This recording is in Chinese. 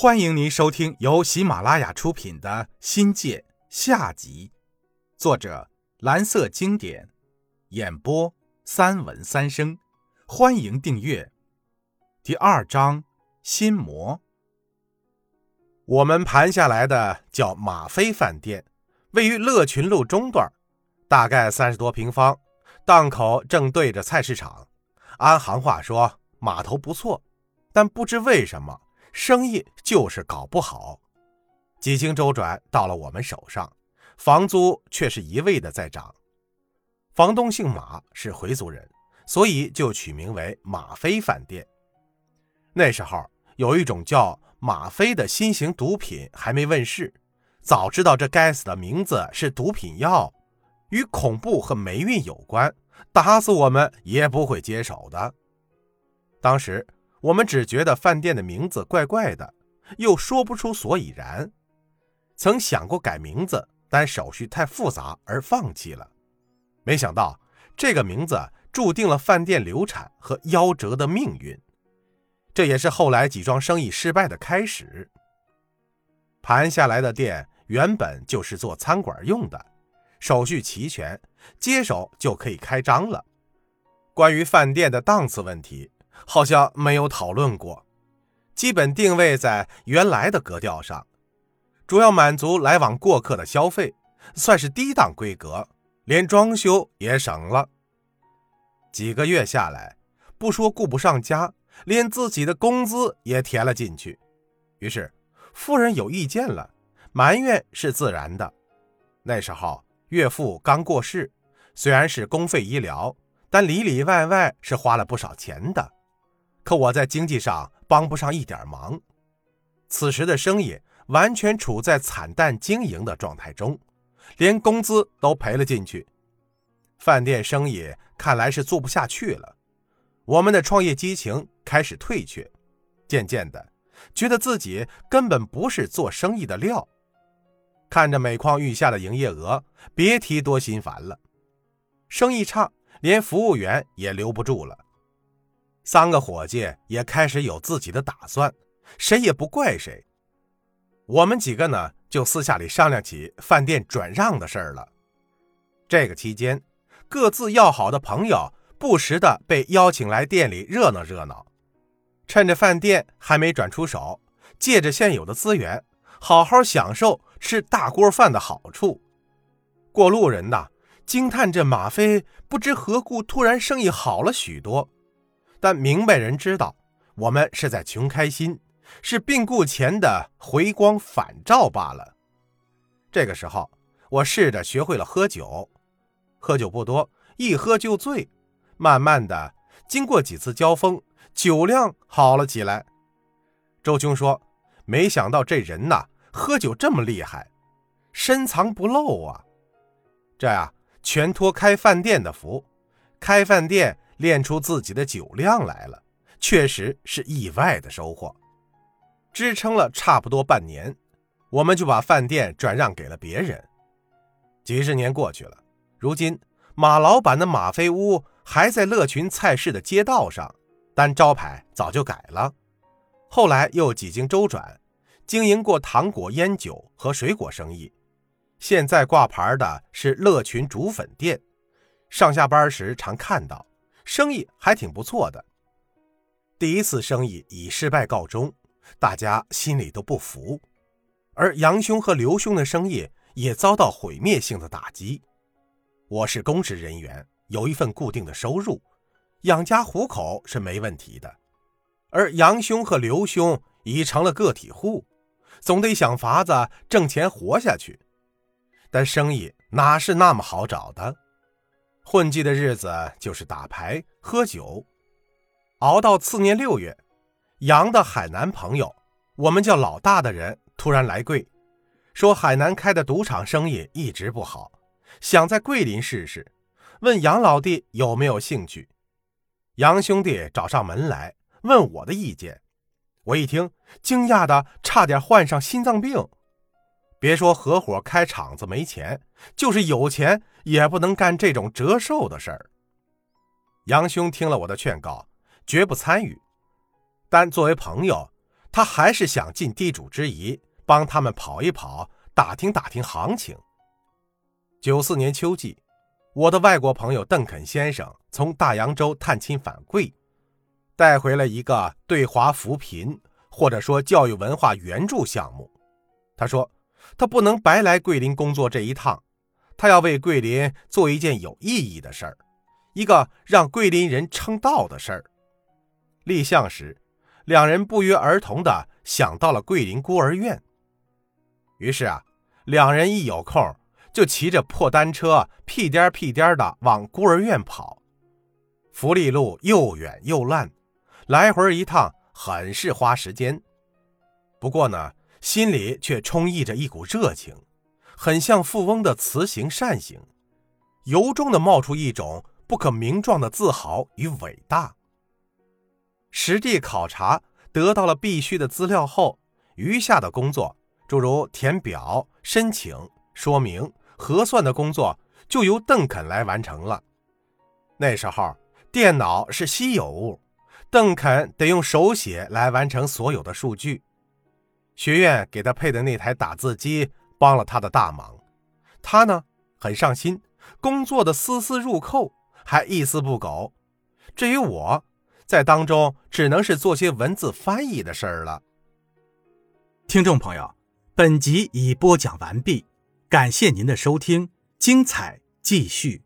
欢迎您收听由喜马拉雅出品的《新界》下集，作者蓝色经典，演播三文三生。欢迎订阅。第二章心魔。我们盘下来的叫马飞饭店，位于乐群路中段，大概三十多平方，档口正对着菜市场。按行话说，码头不错，但不知为什么。生意就是搞不好，几经周转到了我们手上，房租却是一味的在涨。房东姓马，是回族人，所以就取名为马飞饭店。那时候有一种叫吗啡的新型毒品还没问世，早知道这该死的名字是毒品药，与恐怖和霉运有关，打死我们也不会接手的。当时。我们只觉得饭店的名字怪怪的，又说不出所以然。曾想过改名字，但手续太复杂而放弃了。没想到这个名字注定了饭店流产和夭折的命运，这也是后来几桩生意失败的开始。盘下来的店原本就是做餐馆用的，手续齐全，接手就可以开张了。关于饭店的档次问题。好像没有讨论过，基本定位在原来的格调上，主要满足来往过客的消费，算是低档规格，连装修也省了。几个月下来，不说顾不上家，连自己的工资也填了进去。于是夫人有意见了，埋怨是自然的。那时候岳父刚过世，虽然是公费医疗，但里里外外是花了不少钱的。可我在经济上帮不上一点忙，此时的生意完全处在惨淡经营的状态中，连工资都赔了进去。饭店生意看来是做不下去了，我们的创业激情开始退却，渐渐的觉得自己根本不是做生意的料。看着每况愈下的营业额，别提多心烦了。生意差，连服务员也留不住了。三个伙计也开始有自己的打算，谁也不怪谁。我们几个呢，就私下里商量起饭店转让的事儿了。这个期间，各自要好的朋友不时的被邀请来店里热闹热闹，趁着饭店还没转出手，借着现有的资源，好好享受吃大锅饭的好处。过路人呐，惊叹这马飞不知何故突然生意好了许多。但明白人知道，我们是在穷开心，是病故前的回光返照罢了。这个时候，我试着学会了喝酒，喝酒不多，一喝就醉。慢慢的，经过几次交锋，酒量好了起来。周兄说：“没想到这人呐，喝酒这么厉害，深藏不露啊。”这呀，全托开饭店的福，开饭店。练出自己的酒量来了，确实是意外的收获。支撑了差不多半年，我们就把饭店转让给了别人。几十年过去了，如今马老板的马飞屋还在乐群菜市的街道上，但招牌早就改了。后来又几经周转，经营过糖果、烟酒和水果生意，现在挂牌的是乐群煮粉店。上下班时常看到。生意还挺不错的。第一次生意以失败告终，大家心里都不服。而杨兄和刘兄的生意也遭到毁灭性的打击。我是公职人员，有一份固定的收入，养家糊口是没问题的。而杨兄和刘兄已成了个体户，总得想法子挣钱活下去。但生意哪是那么好找的？混迹的日子就是打牌、喝酒，熬到次年六月，杨的海南朋友，我们叫老大的人突然来贵，说海南开的赌场生意一直不好，想在桂林试试，问杨老弟有没有兴趣。杨兄弟找上门来问我的意见，我一听，惊讶的差点患上心脏病。别说合伙开厂子没钱，就是有钱也不能干这种折寿的事儿。杨兄听了我的劝告，绝不参与。但作为朋友，他还是想尽地主之谊，帮他们跑一跑，打听打听行情。九四年秋季，我的外国朋友邓肯先生从大洋洲探亲返贵，带回了一个对华扶贫或者说教育文化援助项目。他说，他不能白来桂林工作这一趟，他要为桂林做一件有意义的事儿，一个让桂林人称道的事儿。立项时，两人不约而同地想到了桂林孤儿院。于是啊，两人一有空。就骑着破单车，屁颠屁颠的往孤儿院跑。福利路又远又烂，来回一趟很是花时间。不过呢，心里却充溢着一股热情，很像富翁的慈行善行，由衷的冒出一种不可名状的自豪与伟大。实地考察得到了必须的资料后，余下的工作，诸如填表、申请、说明。核算的工作就由邓肯来完成了。那时候电脑是稀有物，邓肯得用手写来完成所有的数据。学院给他配的那台打字机帮了他的大忙，他呢很上心，工作的丝丝入扣，还一丝不苟。至于我，在当中只能是做些文字翻译的事儿了。听众朋友，本集已播讲完毕。感谢您的收听，精彩继续。